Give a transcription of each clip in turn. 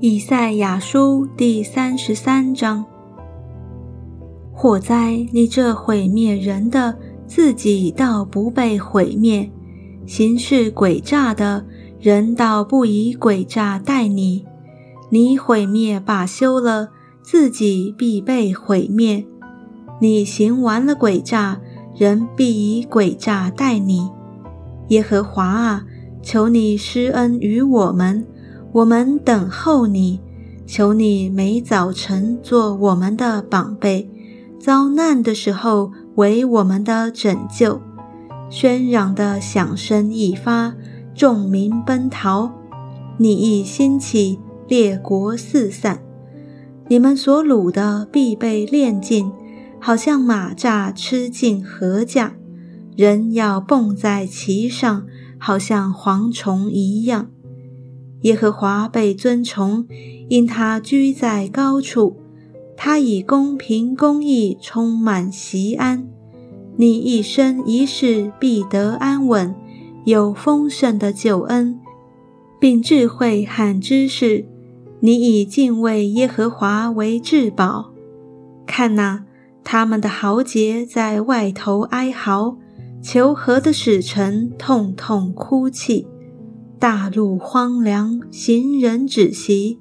以赛亚书第三十三章：火灾！你这毁灭人的，自己倒不被毁灭；行事诡诈的人，倒不以诡诈待你。你毁灭罢休了，自己必被毁灭。你行完了诡诈，人必以诡诈待你。耶和华啊，求你施恩于我们，我们等候你。求你每早晨做我们的宝贝，遭难的时候为我们的拯救。喧嚷的响声一发，众民奔逃，你一兴起。列国四散，你们所掳的必被炼尽，好像马蚱吃尽禾稼；人要蹦在其上，好像蝗虫一样。耶和华被尊崇，因他居在高处，他以公平公义充满席安。你一生一世必得安稳，有丰盛的救恩，并智慧和知识。你以敬畏耶和华为至宝。看哪，他们的豪杰在外头哀嚎，求和的使臣痛痛哭泣。大陆荒凉，行人止息，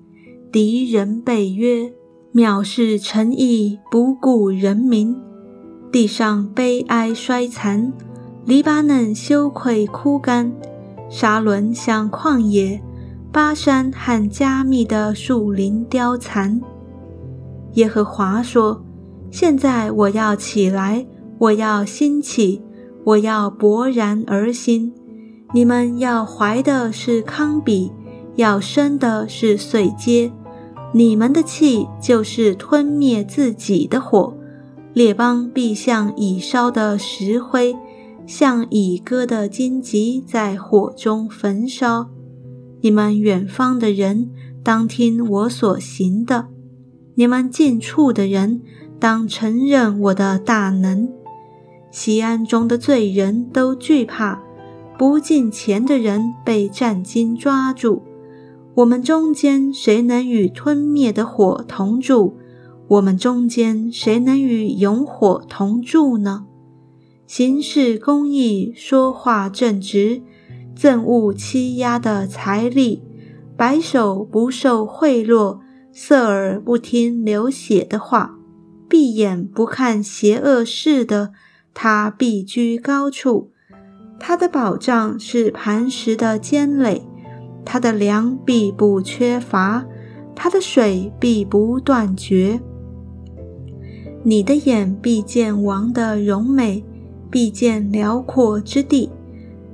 敌人被约，藐视诚意，不顾人民。地上悲哀衰残，黎巴嫩羞愧枯干，沙伦像旷野。巴山和加密的树林凋残。耶和华说：“现在我要起来，我要兴起，我要勃然而兴。你们要怀的是康比，要生的是碎阶。你们的气就是吞灭自己的火。列邦必像已烧的石灰，像已割的荆棘，在火中焚烧。”你们远方的人当听我所行的，你们近处的人当承认我的大能。西安中的罪人都惧怕，不进前的人被战金抓住。我们中间谁能与吞灭的火同住？我们中间谁能与永火同住呢？行事公义，说话正直。憎恶欺压的财力，白手不受贿赂，色耳不听流血的话，闭眼不看邪恶事的，他必居高处。他的保障是磐石的坚垒，他的粮必不缺乏，他的水必不断绝。你的眼必见王的荣美，必见辽阔之地。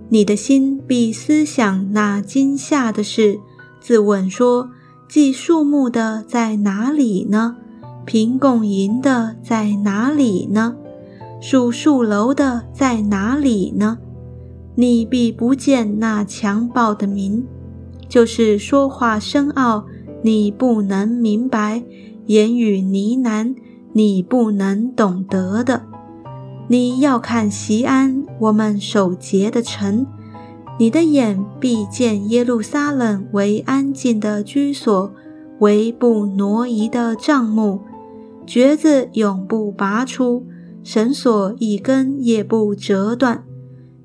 你的心必思想那惊吓的事，自问说：寄树木的在哪里呢？凭供银的在哪里呢？数数楼的在哪里呢？你必不见那强暴的民，就是说话深奥，你不能明白；言语呢喃，你不能懂得的。你要看西安，我们守节的城，你的眼必见耶路撒冷为安静的居所，为不挪移的帐幕，橛子永不拔出，绳索一根也不折断。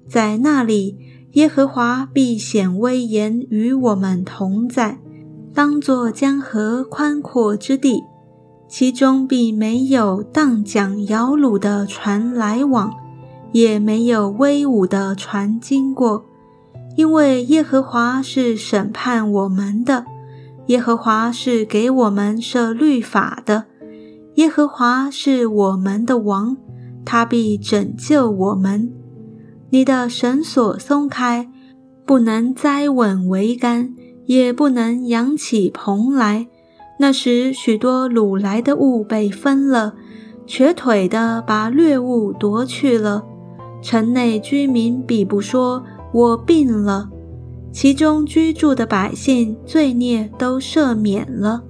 在那里，耶和华必显威严与我们同在，当作江河宽阔之地。其中必没有荡桨摇橹的船来往，也没有威武的船经过，因为耶和华是审判我们的，耶和华是给我们设律法的，耶和华是我们的王，他必拯救我们。你的绳索松开，不能栽稳桅杆，也不能扬起蓬来。那时，许多掳来的物被分了，瘸腿的把掠物夺去了。城内居民比不说：“我病了。”其中居住的百姓罪孽都赦免了。